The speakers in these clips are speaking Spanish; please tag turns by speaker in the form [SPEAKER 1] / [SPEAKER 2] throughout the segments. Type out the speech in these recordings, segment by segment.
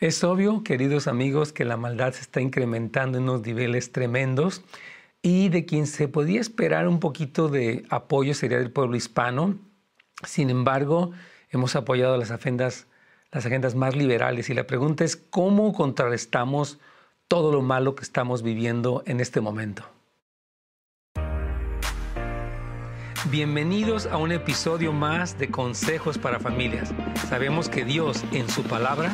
[SPEAKER 1] Es obvio, queridos amigos, que la maldad se está incrementando en unos niveles tremendos y de quien se podía esperar un poquito de apoyo sería del pueblo hispano. Sin embargo, hemos apoyado las agendas, las agendas más liberales y la pregunta es cómo contrarrestamos todo lo malo que estamos viviendo en este momento. Bienvenidos a un episodio más de Consejos para Familias. Sabemos que Dios en su palabra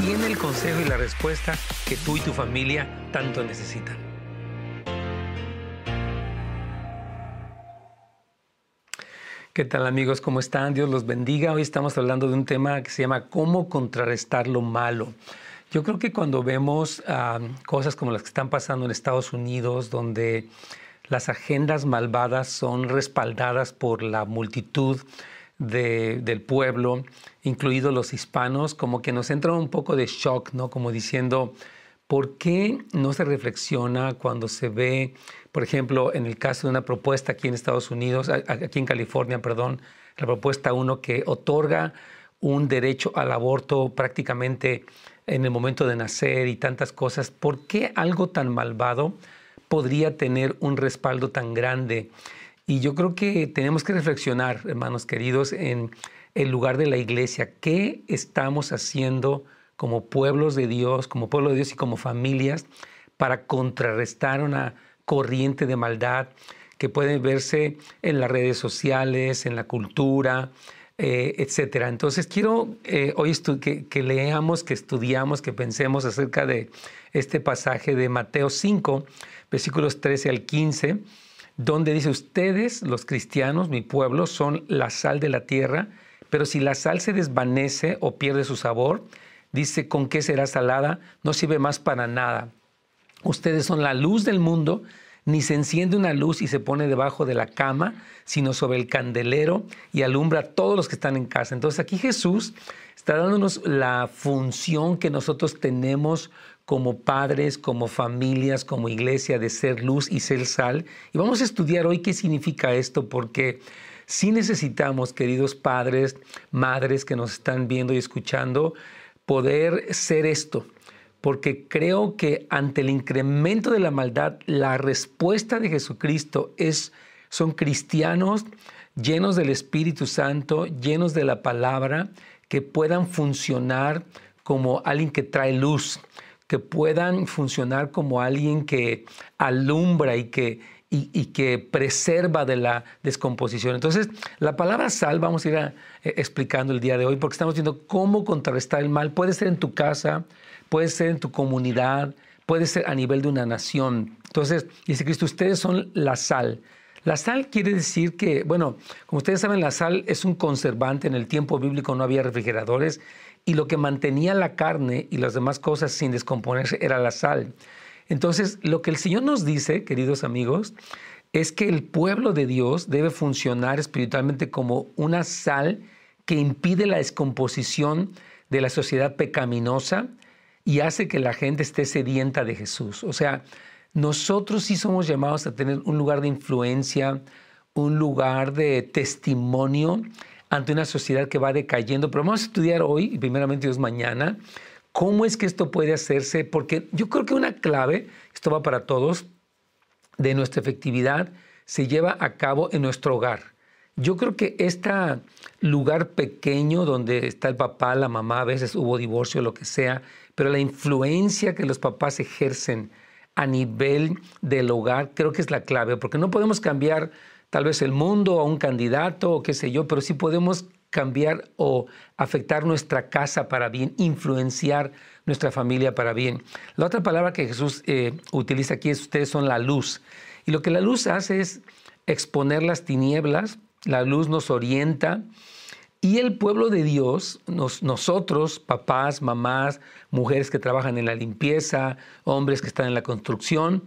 [SPEAKER 1] tiene el consejo y la respuesta que tú y tu familia tanto necesitan. ¿Qué tal amigos? ¿Cómo están? Dios los bendiga. Hoy estamos hablando de un tema que se llama cómo contrarrestar lo malo. Yo creo que cuando vemos ah, cosas como las que están pasando en Estados Unidos, donde las agendas malvadas son respaldadas por la multitud del pueblo, incluidos los hispanos, como que nos entra un poco de shock, ¿no? Como diciendo, ¿por qué no se reflexiona cuando se ve, por ejemplo, en el caso de una propuesta aquí en Estados Unidos, aquí en California, perdón, la propuesta 1 que otorga un derecho al aborto prácticamente en el momento de nacer y tantas cosas, ¿por qué algo tan malvado? Podría tener un respaldo tan grande. Y yo creo que tenemos que reflexionar, hermanos queridos, en el lugar de la iglesia. ¿Qué estamos haciendo como pueblos de Dios, como pueblo de Dios y como familias para contrarrestar una corriente de maldad que puede verse en las redes sociales, en la cultura, eh, etcétera. Entonces quiero eh, hoy que, que, leamos, que estudiamos, que pensemos acerca de este pasaje de Mateo 5, versículos 13 al 15, donde dice, ustedes, los cristianos, mi pueblo, son la sal de la tierra, pero si la sal se desvanece o pierde su sabor, dice, ¿con qué será salada? No sirve más para nada. Ustedes son la luz del mundo, ni se enciende una luz y se pone debajo de la cama, sino sobre el candelero y alumbra a todos los que están en casa. Entonces aquí Jesús está dándonos la función que nosotros tenemos como padres, como familias, como iglesia, de ser luz y ser sal. Y vamos a estudiar hoy qué significa esto, porque sí necesitamos, queridos padres, madres que nos están viendo y escuchando, poder ser esto. Porque creo que ante el incremento de la maldad, la respuesta de Jesucristo es, son cristianos llenos del Espíritu Santo, llenos de la palabra, que puedan funcionar como alguien que trae luz, que puedan funcionar como alguien que alumbra y que, y, que preserva de la descomposición. Entonces, la palabra sal vamos a ir eh, explicando el día de hoy porque estamos viendo cómo contrarrestar el mal. Puede ser en tu casa, puede ser en tu comunidad, puede ser a nivel de una nación. Entonces, dice Cristo, ustedes son la sal. La sal quiere decir que, bueno, como ustedes saben, la sal es un conservante. En el tiempo bíblico no había refrigeradores y lo que mantenía la carne y las demás cosas sin descomponerse era la sal. Entonces, lo que el Señor nos dice, queridos amigos, es que el pueblo de Dios debe funcionar espiritualmente como una sal que impide la descomposición de la sociedad pecaminosa y hace que la gente esté sedienta de Jesús. O sea, nosotros sí somos llamados a tener un lugar de influencia, un lugar de testimonio ante una sociedad que va decayendo. Pero vamos a estudiar hoy, y primeramente Dios mañana, cómo es que esto puede hacerse, porque yo creo que una clave, esto va para todos, de nuestra efectividad se lleva a cabo en nuestro hogar. Yo creo que este lugar pequeño donde está el papá, la mamá, a veces hubo divorcio, lo que sea, pero la influencia que los papás ejercen a nivel del hogar creo que es la clave, porque no podemos cambiar tal vez el mundo a un candidato o qué sé yo, pero sí podemos cambiar o afectar nuestra casa para bien, influenciar nuestra familia para bien. La otra palabra que Jesús eh, utiliza aquí es ustedes son la luz. Y lo que la luz hace es exponer las tinieblas, la luz nos orienta y el pueblo de Dios, nosotros, papás, mamás, mujeres que trabajan en la limpieza, hombres que están en la construcción,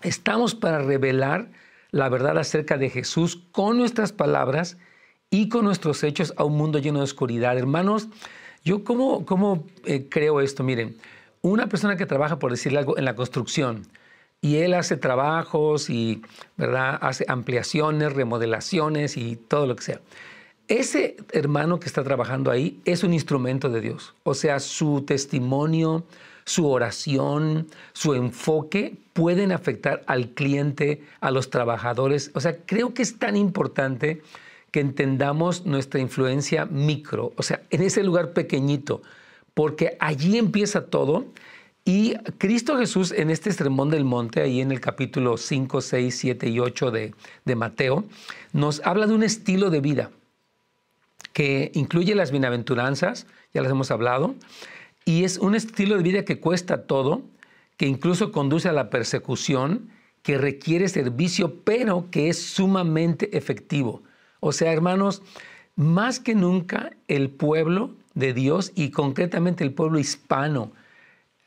[SPEAKER 1] estamos para revelar la verdad acerca de Jesús con nuestras palabras y con nuestros hechos a un mundo lleno de oscuridad. Hermanos, yo cómo, cómo eh, creo esto, miren, una persona que trabaja, por decirle algo, en la construcción, y él hace trabajos y ¿verdad? hace ampliaciones, remodelaciones y todo lo que sea. ese hermano que está trabajando ahí es un instrumento de Dios. O sea, su testimonio, su oración, su enfoque pueden afectar al cliente, a los trabajadores. O sea, creo que es tan importante que entendamos nuestra influencia micro, o sea, en ese lugar pequeñito, porque allí empieza todo. Y Cristo Jesús en este sermón del monte, ahí en el capítulo 5, 6, 7 y 8 de, de Mateo, nos habla de un estilo de vida que incluye las bienaventuranzas, ya las hemos hablado, y es un estilo de vida que cuesta todo, que incluso conduce a la persecución, que requiere servicio, pero que es sumamente efectivo. O sea, hermanos, más que nunca el pueblo de Dios y concretamente el pueblo hispano,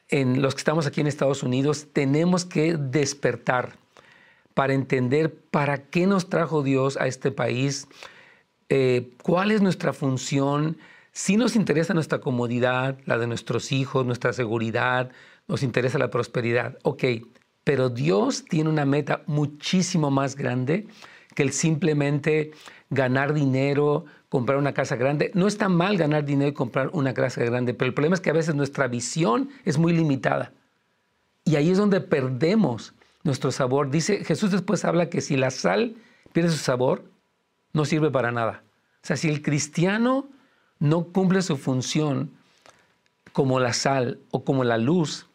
[SPEAKER 1] en los que estamos aquí en Estados Unidos, tenemos que despertar para entender para qué nos trajo Dios a este país, eh, cuál es nuestra función, si nos interesa nuestra comodidad, la de nuestros hijos, nuestra seguridad, nos interesa la prosperidad, ok, pero Dios tiene una meta muchísimo más grande que el simplemente ganar dinero, comprar una casa grande. No está mal ganar dinero y comprar una casa grande, pero el problema es que a veces nuestra visión es muy limitada. Y ahí es donde perdemos nuestro sabor. Dice Jesús después habla que si la sal pierde su sabor, no sirve para nada. O sea, si el cristiano no cumple su función como la sal o como la luz,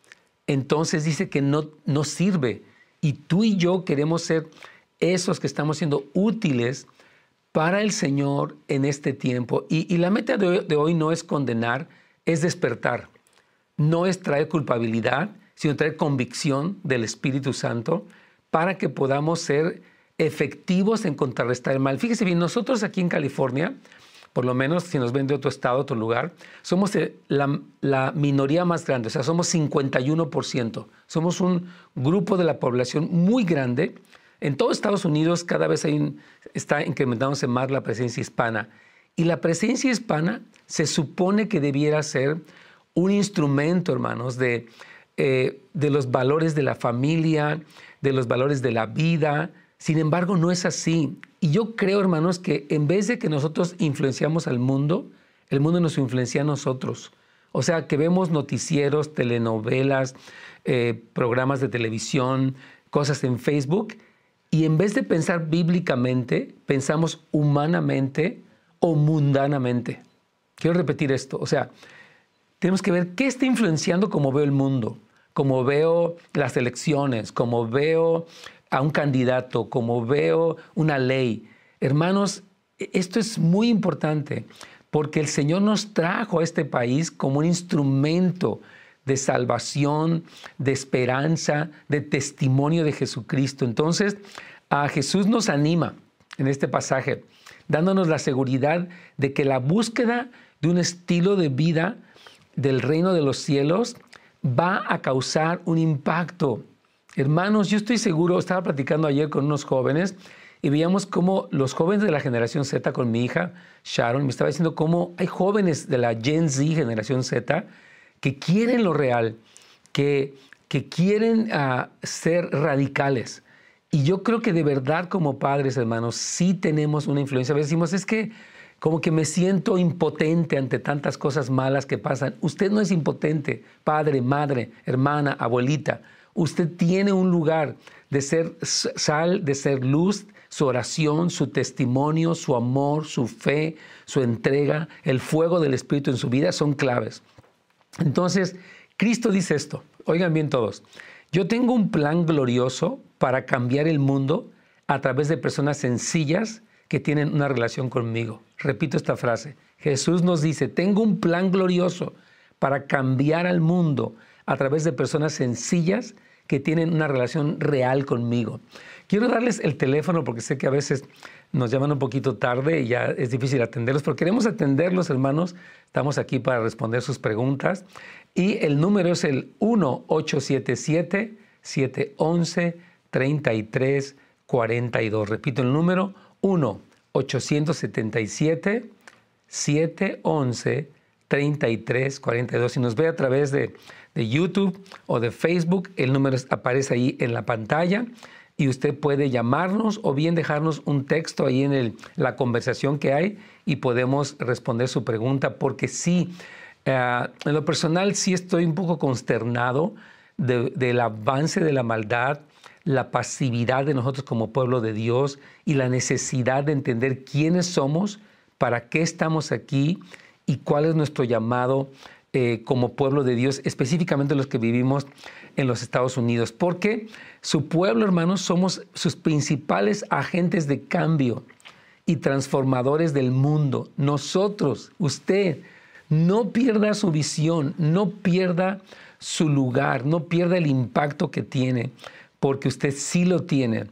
[SPEAKER 1] entonces dice que no, no sirve. Y tú y yo queremos ser esos que estamos siendo útiles para el Señor en este tiempo. Y, la meta de hoy, no es condenar, es despertar. No es traer culpabilidad, sino traer convicción del Espíritu Santo para que podamos ser efectivos en contrarrestar el mal. Fíjese bien, nosotros aquí en California, por lo menos si nos ven de otro estado, otro lugar, somos la, la, minoría más grande, o sea, somos 51%. Somos un grupo de la población muy grande. En todo Estados Unidos cada vez hay está incrementándose más la presencia hispana. Y la presencia hispana se supone que debiera ser un instrumento, hermanos, de, eh, de los valores de la familia, de los valores de la vida, sin embargo, no es así. Y yo creo, hermanos, que en vez de que nosotros influenciamos al mundo, el mundo nos influencia a nosotros. O sea, que vemos noticieros, telenovelas, eh, programas de televisión, cosas en Facebook, y en vez de pensar bíblicamente, pensamos humanamente o mundanamente. Quiero repetir esto. O sea, tenemos que ver qué está influenciando cómo veo el mundo, cómo veo las elecciones, cómo veo a un candidato, como veo una ley. Hermanos, esto es muy importante porque el Señor nos trajo a este país como un instrumento de salvación, de esperanza, de testimonio de Jesucristo. Entonces, a Jesús nos anima en este pasaje, dándonos la seguridad de que la búsqueda de un estilo de vida del reino de los cielos va a causar un impacto Hermanos, yo estoy seguro, estaba platicando ayer con unos jóvenes y veíamos cómo los jóvenes de la generación Z, con mi hija Sharon, me estaba diciendo cómo hay jóvenes de la Gen Z, generación Z, que quieren lo real, que, que quieren ah, ser radicales. Y yo creo que de verdad como padres, hermanos, sí tenemos una influencia. A veces decimos, es que como que me siento impotente ante tantas cosas malas que pasan. Usted no es impotente, padre, madre, hermana, abuelita. Usted tiene un lugar de ser sal, de ser luz, su oración, su testimonio, su amor, su fe, su entrega, el fuego del Espíritu en su vida son claves. Entonces, Cristo dice esto, oigan bien todos, yo tengo un plan glorioso para cambiar el mundo a través de personas sencillas que tienen una relación conmigo. Repito esta frase, Jesús nos dice, tengo un plan glorioso para cambiar al mundo a través de personas sencillas que tienen una relación real conmigo. Quiero darles el teléfono porque sé que a veces nos llaman un poquito tarde y ya es difícil atenderlos, pero queremos atenderlos, hermanos. Estamos aquí para responder sus preguntas. Y el número es el 1-877-711-3342. Repito el número 1-877-711-3342. Si nos ve a través de de YouTube o de Facebook. El número aparece ahí en la pantalla. y usted puede llamarnos o bien dejarnos un texto ahí en la conversación que hay y podemos responder su pregunta, porque sí, eh, en lo personal sí estoy un poco consternado del avance de la maldad, la pasividad de nosotros como pueblo de Dios y la necesidad de entender quiénes somos, para qué estamos aquí y cuál es nuestro llamado eh, como pueblo de Dios, específicamente los que vivimos en los Estados Unidos, porque su pueblo, hermanos, somos sus principales agentes de cambio y transformadores del mundo. Nosotros, usted, no pierda su visión, no pierda su lugar, no pierda el impacto que tiene, porque usted sí lo tiene.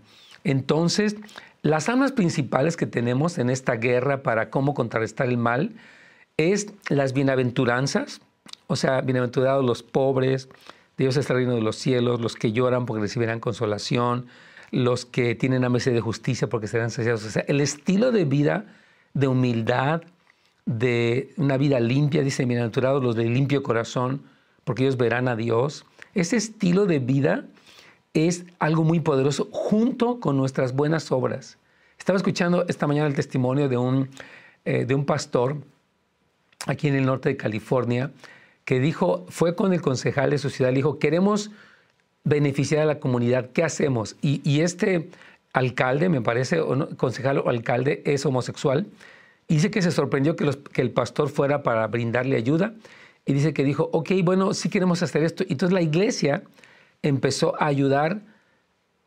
[SPEAKER 1] Entonces, las armas principales que tenemos en esta guerra para cómo contrarrestar el mal es las bienaventuranzas, o sea, bienaventurados los pobres, Dios es el reino de los cielos, los que lloran porque recibirán consolación, los que tienen hambre de justicia porque serán saciados. O sea, el estilo de vida de humildad, de una vida limpia, dice bienaventurados los de limpio corazón, porque ellos verán a Dios. Ese estilo de vida es algo muy poderoso junto con nuestras buenas obras. Estaba escuchando esta mañana el testimonio de un, eh, de un pastor aquí en el norte de California que dijo, fue con el concejal de su ciudad, le dijo, queremos beneficiar a la comunidad, ¿qué hacemos? Y, este alcalde, me parece, o concejal o alcalde, es homosexual, dice que se sorprendió que, el pastor fuera para brindarle ayuda, y dice que dijo, ok, bueno, sí queremos hacer esto. Y entonces la iglesia empezó a ayudar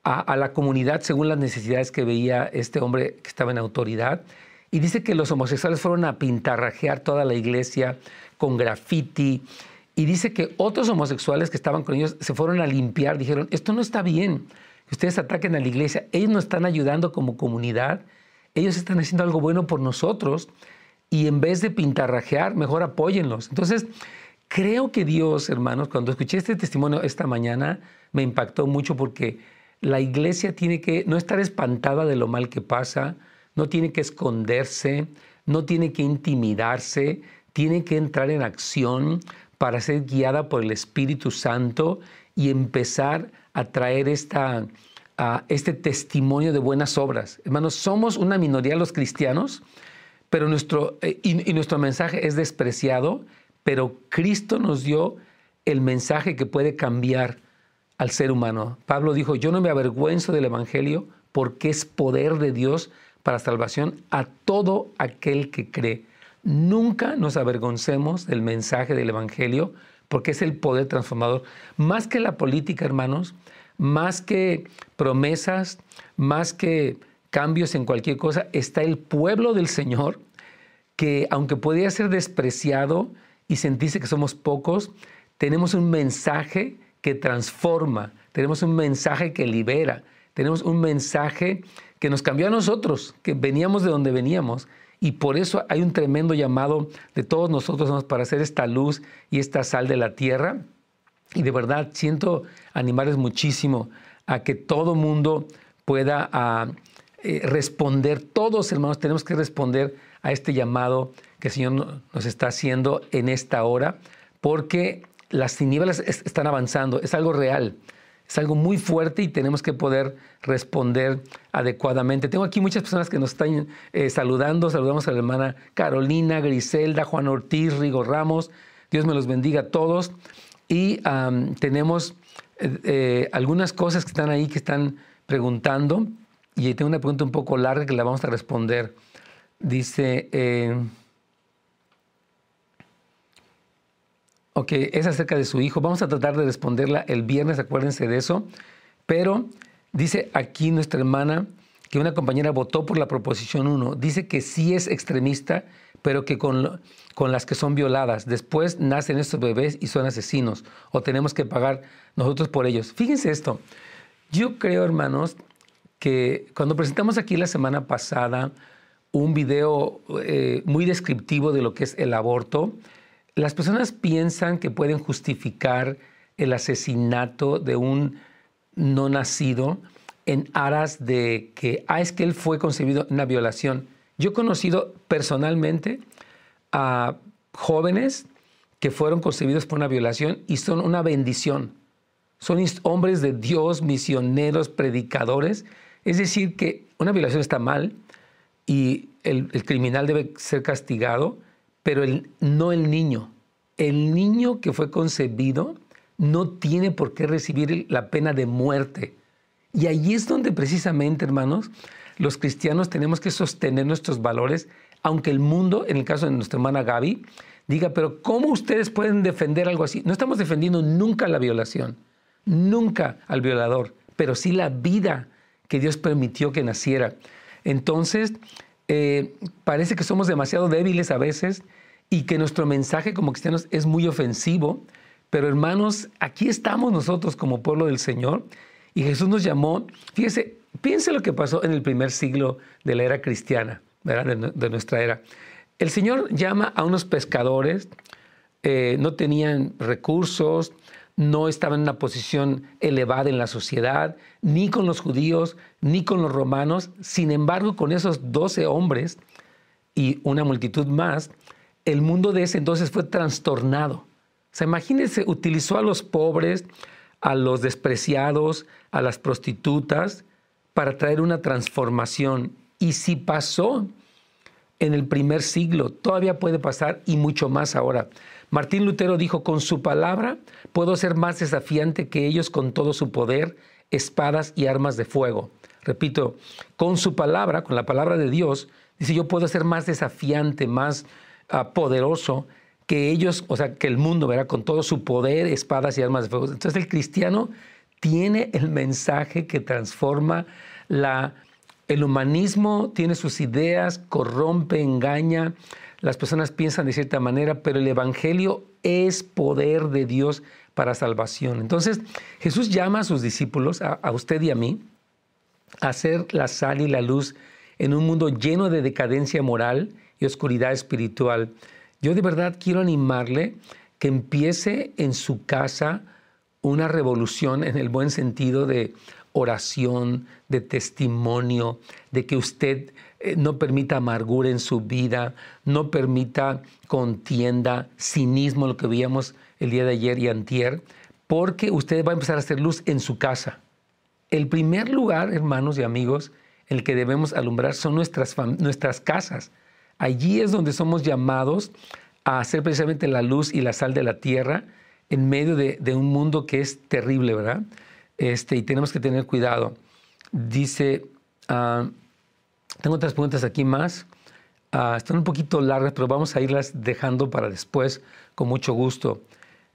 [SPEAKER 1] a, la comunidad según las necesidades que veía este hombre que estaba en autoridad. Y dice que los homosexuales fueron a pintarrajear toda la iglesia, con graffiti. Y dice que otros homosexuales que estaban con ellos se fueron a limpiar, dijeron, esto no está bien, ustedes ataquen a la iglesia, ellos nos están ayudando como comunidad, ellos están haciendo algo bueno por nosotros. Y en vez de pintarrajear, mejor apóyenlos. Entonces, creo que Dios, hermanos, cuando escuché este testimonio esta mañana, me impactó mucho porque la iglesia tiene que no estar espantada de lo mal que pasa, no tiene que esconderse, no tiene que intimidarse, tiene que entrar en acción para ser guiada por el Espíritu Santo y empezar a traer esta, este testimonio de buenas obras. Hermanos, somos una minoría los cristianos, pero nuestro, eh, y, nuestro mensaje es despreciado, pero Cristo nos dio el mensaje que puede cambiar al ser humano. Pablo dijo, yo no me avergüenzo del Evangelio porque es poder de Dios para salvación a todo aquel que cree. Nunca nos avergoncemos del mensaje del Evangelio porque es el poder transformador. Más que la política, hermanos, más que promesas, más que cambios en cualquier cosa, está el pueblo del Señor que aunque podría ser despreciado y sentirse que somos pocos, tenemos un mensaje que transforma, tenemos un mensaje que libera, tenemos un mensaje que nos cambió a nosotros, que veníamos de donde veníamos y por eso hay un tremendo llamado de todos nosotros para hacer esta luz y esta sal de la tierra. Y de verdad siento animarles muchísimo a que todo mundo pueda ah, eh, responder. Todos, hermanos, tenemos que responder a este llamado que el Señor nos está haciendo en esta hora, porque las tinieblas están avanzando, es algo real es algo muy fuerte y tenemos que poder responder adecuadamente. Tengo aquí muchas personas que nos están eh, saludando. Saludamos a la hermana Carolina, Griselda, Juan Ortiz, Rigo Ramos. Dios me los bendiga a todos. Y tenemos eh, eh, algunas cosas que están ahí que están preguntando. Y tengo una pregunta un poco larga que la vamos a responder. Dice... Ok, es acerca de su hijo. Vamos a tratar de responderla el viernes, acuérdense de eso. Pero dice aquí nuestra hermana que una compañera votó por la proposición 1. Dice que sí es extremista, pero que con, con las que son violadas. Después nacen estos bebés y son asesinos. O tenemos que pagar nosotros por ellos. Fíjense esto. Yo creo, hermanos, que cuando presentamos aquí la semana pasada un video eh, muy descriptivo de lo que es el aborto, las personas piensan que pueden justificar el asesinato de un no nacido en aras de que, ah, es que él fue concebido una violación. Yo he conocido personalmente a jóvenes que fueron concebidos por una violación y son una bendición. son hombres de Dios, misioneros, predicadores. Es decir, que una violación está mal y el, criminal debe ser castigado, pero no el niño. El niño que fue concebido no tiene por qué recibir la pena de muerte. Y ahí es donde precisamente, hermanos, los cristianos tenemos que sostener nuestros valores, aunque el mundo, en el caso de nuestra hermana Gaby, diga, pero ¿cómo ustedes pueden defender algo así? No estamos defendiendo nunca la violación, nunca al violador, pero sí la vida que Dios permitió que naciera. Entonces, eh, parece que somos demasiado débiles a veces y que nuestro mensaje como cristianos es muy ofensivo, pero hermanos, aquí estamos nosotros como pueblo del Señor y Jesús nos llamó, fíjese, piense lo que pasó en el primer siglo de la era cristiana, De, nuestra era. El Señor llama a unos pescadores, eh, no tenían recursos, no estaban en una posición elevada en la sociedad, ni con los judíos, ni con los romanos. Sin embargo, con esos doce hombres y una multitud más, el mundo de ese entonces fue trastornado. O sea, imagínense, utilizó a los pobres, a los despreciados, a las prostitutas, para traer una transformación. Y si pasó en el primer siglo, todavía puede pasar y mucho más ahora. Martín Lutero dijo, con su palabra puedo ser más desafiante que ellos con todo su poder, espadas y armas de fuego. Repito, con su palabra, con la palabra de Dios, dice, yo puedo ser más desafiante, más ah, poderoso que ellos, o sea, que el mundo, verá, con todo su poder, espadas y armas de fuego. Entonces el cristiano tiene el mensaje que transforma la, el humanismo, tiene sus ideas, corrompe, engaña, las personas piensan de cierta manera, pero el Evangelio es poder de Dios para salvación. Entonces Jesús llama a sus discípulos, a, usted y a mí, a ser la sal y la luz en un mundo lleno de decadencia moral y oscuridad espiritual. Yo de verdad quiero animarle que empiece en su casa una revolución en el buen sentido de oración, de testimonio, de que usted eh, no permita amargura en su vida, no permita contienda, cinismo, lo que veíamos el día de ayer y antier, porque usted va a empezar a hacer luz en su casa. El primer lugar, hermanos y amigos, en el que debemos alumbrar son nuestras, nuestras casas. Allí es donde somos llamados a hacer precisamente la luz y la sal de la tierra, en medio de, un mundo que es terrible, ¿verdad? Este, y tenemos que tener cuidado. Dice, ah, tengo otras preguntas aquí más. Ah, están un poquito largas, pero vamos a irlas dejando para después con mucho gusto.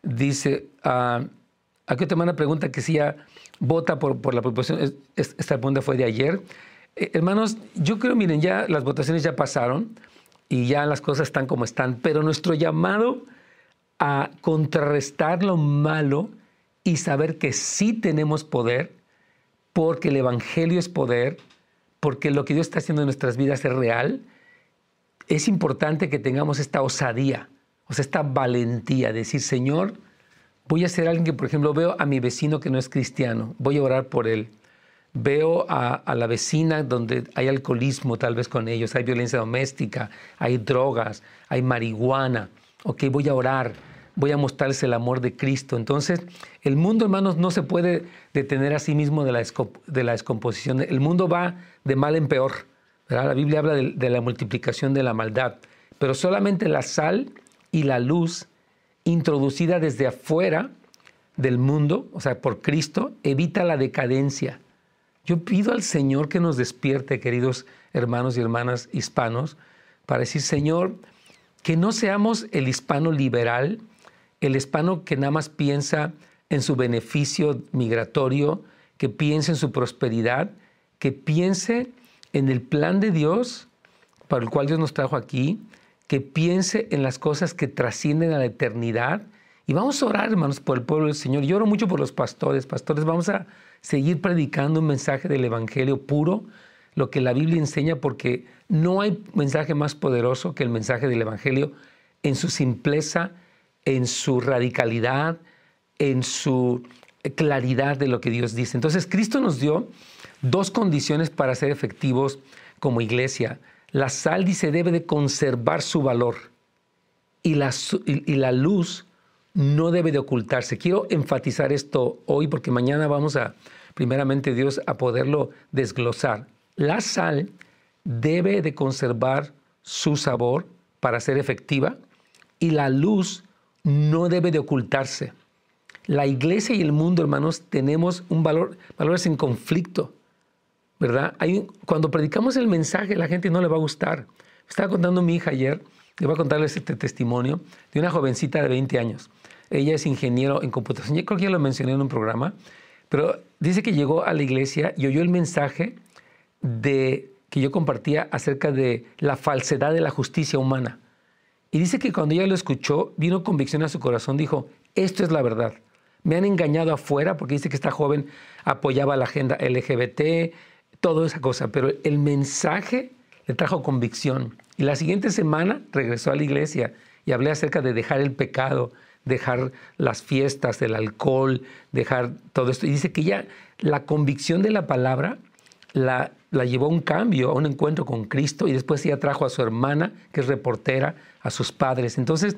[SPEAKER 1] Dice, uh, aquí otra una pregunta que si ya vota por, por la proposición. Esta pregunta fue de ayer. Eh, hermanos, yo creo, miren, ya las votaciones ya pasaron y ya las cosas están como están, pero nuestro llamado a contrarrestar lo malo y saber que sí tenemos poder, porque el Evangelio es poder, porque lo que Dios está haciendo en nuestras vidas es real, es importante que tengamos esta osadía, o sea, esta valentía, de decir, Señor, voy a ser alguien que, por ejemplo, veo a mi vecino que no es cristiano, voy a orar por él. Veo a, a la vecina donde hay alcoholismo tal vez con ellos, hay violencia doméstica, hay drogas, hay marihuana. Ok, voy a orar voy a mostrarles el amor de Cristo. Entonces, el mundo, hermanos, no se puede detener a sí mismo de la, de la descomposición. El mundo va de mal en peor. La Biblia habla de, la multiplicación de la maldad, pero solamente la sal y la luz introducida desde afuera del mundo, o sea, por Cristo, evita la decadencia. Yo pido al Señor que nos despierte, queridos hermanos y hermanas hispanos, para decir, Señor, que no seamos el hispano liberal, el hispano que nada más piensa en su beneficio migratorio, que piense en su prosperidad, que piense en el plan de Dios para el cual Dios nos trajo aquí, que piense en las cosas que trascienden a la eternidad. Y vamos a orar, hermanos, por el pueblo del Señor. Yo oro mucho por los pastores. Pastores, vamos a seguir predicando un mensaje del Evangelio puro, lo que la Biblia enseña, porque no hay mensaje más poderoso que el mensaje del Evangelio en su simpleza, en su radicalidad, en su claridad de lo que Dios dice. Entonces Cristo nos dio dos condiciones para ser efectivos como iglesia. La sal dice debe de conservar su valor y la, y la luz no debe de ocultarse. Quiero enfatizar esto hoy porque mañana vamos a, primeramente Dios, a poderlo desglosar. La sal debe de conservar su sabor para ser efectiva y la luz no debe de ocultarse. La iglesia y el mundo, hermanos, tenemos un valor, valores en conflicto, ¿verdad? Cuando predicamos el mensaje, la gente no le va a gustar. estaba contando mi hija ayer, le voy a contarles este testimonio de una jovencita de 20 años. Ella es ingeniero en computación. Yo creo que ya lo mencioné en un programa, pero dice que llegó a la iglesia y oyó el mensaje de que yo compartía acerca de la falsedad de la justicia humana. Y dice que cuando ella lo escuchó, vino convicción a su corazón, dijo, esto es la verdad. Me han engañado afuera porque dice que esta joven apoyaba la agenda LGBT, toda esa cosa, pero el mensaje le trajo convicción. Y la siguiente semana regresó a la iglesia y hablé acerca de dejar el pecado, dejar las fiestas, el alcohol, dejar todo esto. Y dice que ya la convicción de la palabra la, la llevó a un cambio, a un encuentro con Cristo y después ella trajo a su hermana, que es reportera, a sus padres. Entonces,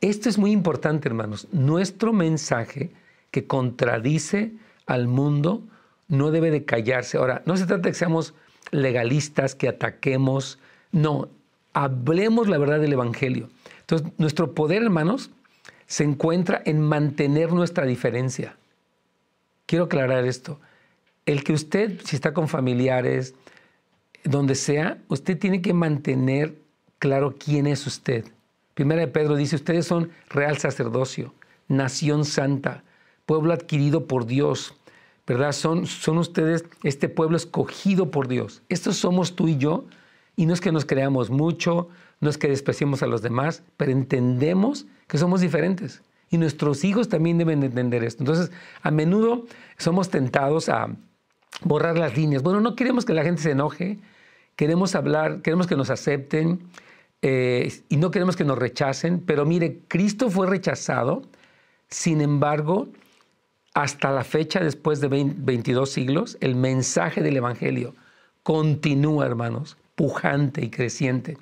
[SPEAKER 1] esto es muy importante, hermanos. Nuestro mensaje que contradice al mundo no debe de callarse. Ahora, no se trata de que seamos legalistas, que ataquemos. No, hablemos la verdad del Evangelio. Entonces, nuestro poder, hermanos, se encuentra en mantener nuestra diferencia. Quiero aclarar esto. El que usted, si está con familiares, donde sea, usted tiene que mantener claro quién es usted. Primera de Pedro dice, ustedes son real sacerdocio, nación santa, pueblo adquirido por Dios, ¿verdad? Son, son ustedes este pueblo escogido por Dios. Estos somos tú y yo, y no es que nos creamos mucho, no es que despreciemos a los demás, pero entendemos que somos diferentes. Y nuestros hijos también deben entender esto. Entonces, a menudo somos tentados a borrar las líneas. Bueno, no queremos que la gente se enoje, queremos hablar, queremos que nos acepten eh, y no queremos que nos rechacen, pero mire, Cristo fue rechazado, sin embargo, hasta la fecha, después de 22 siglos, el mensaje del Evangelio continúa, hermanos, pujante y creciente.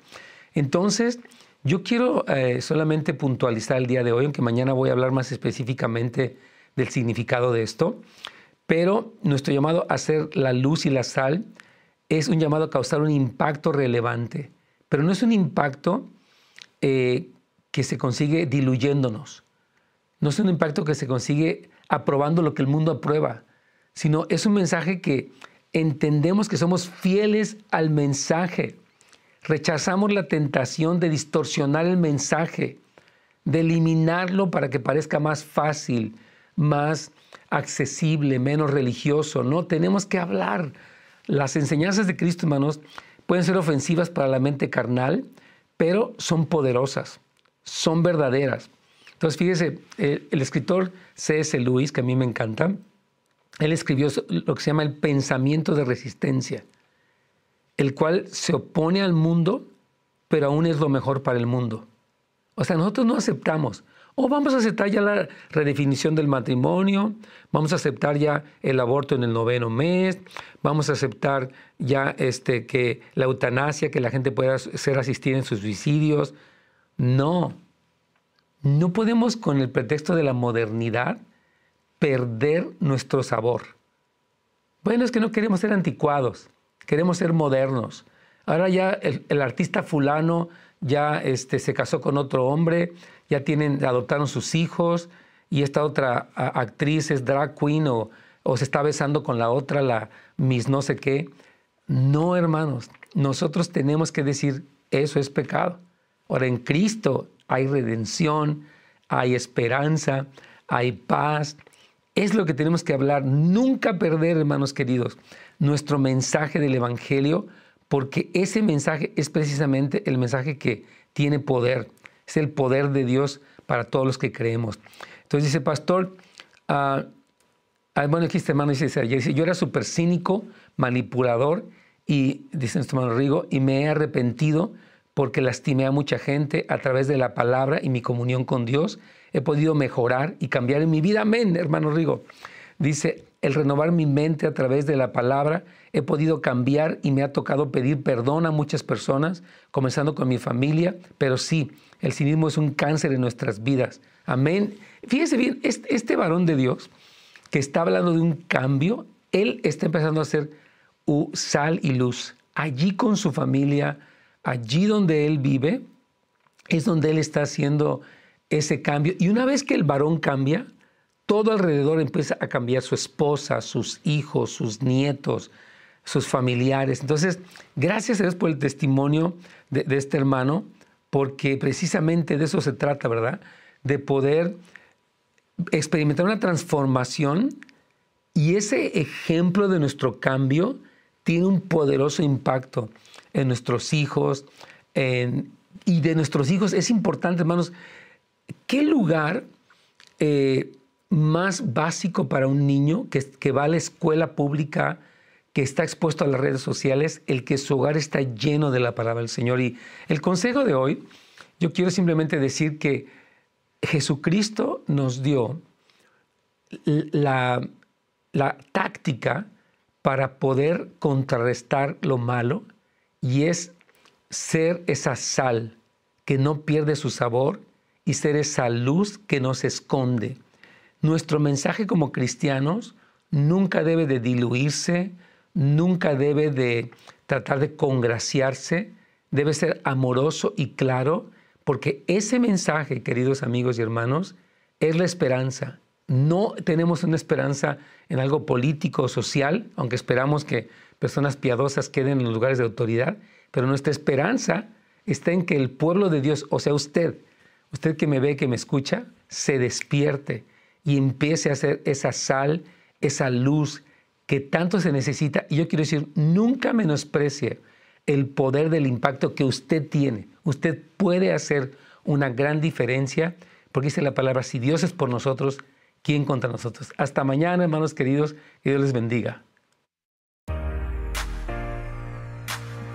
[SPEAKER 1] Entonces, yo quiero eh, solamente puntualizar el día de hoy, aunque mañana voy a hablar más específicamente del significado de esto, pero nuestro llamado a ser la luz y la sal es un llamado a causar un impacto relevante, pero no es un impacto eh, que se consigue diluyéndonos, no es un impacto que se consigue aprobando lo que el mundo aprueba, sino es un mensaje que entendemos que somos fieles al mensaje. Rechazamos la tentación de distorsionar el mensaje, de eliminarlo para que parezca más fácil, más accesible, menos religioso. No, tenemos que hablar. Las enseñanzas de Cristo, hermanos, pueden ser ofensivas para la mente carnal, pero son poderosas, son verdaderas. Entonces, fíjese, el, escritor C.S. Lewis, que a mí me encanta, él escribió lo que se llama el pensamiento de resistencia el cual se opone al mundo, pero aún es lo mejor para el mundo. O sea, nosotros no aceptamos. O vamos a aceptar ya la redefinición del matrimonio, vamos a aceptar ya el aborto en el noveno mes, vamos a aceptar ya este, que la eutanasia, que la gente pueda ser asistida en sus suicidios. No, no podemos con el pretexto de la modernidad perder nuestro sabor. Bueno, es que no queremos ser anticuados queremos ser modernos. Ahora ya el, artista fulano ya este, se casó con otro hombre, ya tienen, adoptaron sus hijos y esta otra actriz es drag queen o, se está besando con la otra, la Miss no sé qué. No, hermanos, nosotros tenemos que decir, eso es pecado. Ahora, en Cristo hay redención, hay esperanza, hay paz. Es lo que tenemos que hablar, nunca perder, hermanos queridos nuestro mensaje del Evangelio, porque ese mensaje es precisamente el mensaje que tiene poder, es el poder de Dios para todos los que creemos. Entonces dice, pastor, uh, bueno, aquí este hermano dice, dice yo era súper cínico, manipulador, y dice nuestro hermano Rigo, y me he arrepentido porque lastimé a mucha gente a través de la palabra y mi comunión con Dios. He podido mejorar y cambiar en mi vida. Amén, hermano Rigo. Dice, el renovar mi mente a través de la palabra, he podido cambiar y me ha tocado pedir perdón a muchas personas, comenzando con mi familia, pero sí, el cinismo es un cáncer en nuestras vidas. Amén. Fíjese bien, este, este varón de Dios que está hablando de un cambio, él está empezando a hacer sal y luz. Allí con su familia, allí donde él vive, es donde él está haciendo ese cambio. Y una vez que el varón cambia, todo alrededor empieza a cambiar su esposa, sus hijos, sus nietos, sus familiares. Entonces, gracias a Dios por el testimonio de, este hermano, porque precisamente de eso se trata, ¿verdad? De poder experimentar una transformación y ese ejemplo de nuestro cambio tiene un poderoso impacto en nuestros hijos y de nuestros hijos. Es importante, hermanos, ¿qué lugar eh, más básico para un niño que, que va a la escuela pública, que está expuesto a las redes sociales, el que su hogar está lleno de la palabra del Señor? Y el consejo de hoy, yo quiero simplemente decir que Jesucristo nos dio la, la táctica para poder contrarrestar lo malo y es ser esa sal que no pierde su sabor y ser esa luz que no se esconde. Nuestro mensaje como cristianos nunca debe de diluirse, nunca debe de tratar de congraciarse, debe ser amoroso y claro, porque ese mensaje, queridos amigos y hermanos, es la esperanza. No tenemos una esperanza en algo político o social, aunque esperamos que personas piadosas queden en los lugares de autoridad, pero nuestra esperanza está en que el pueblo de Dios, o sea, usted, usted que me ve, que me escucha, se despierte y empiece a hacer esa sal, esa luz que tanto se necesita. Y yo quiero decir, nunca menosprecie el poder del impacto que usted tiene. Usted puede hacer una gran diferencia, porque dice la palabra, si Dios es por nosotros, ¿quién contra nosotros? Hasta mañana, hermanos queridos, que Dios les bendiga.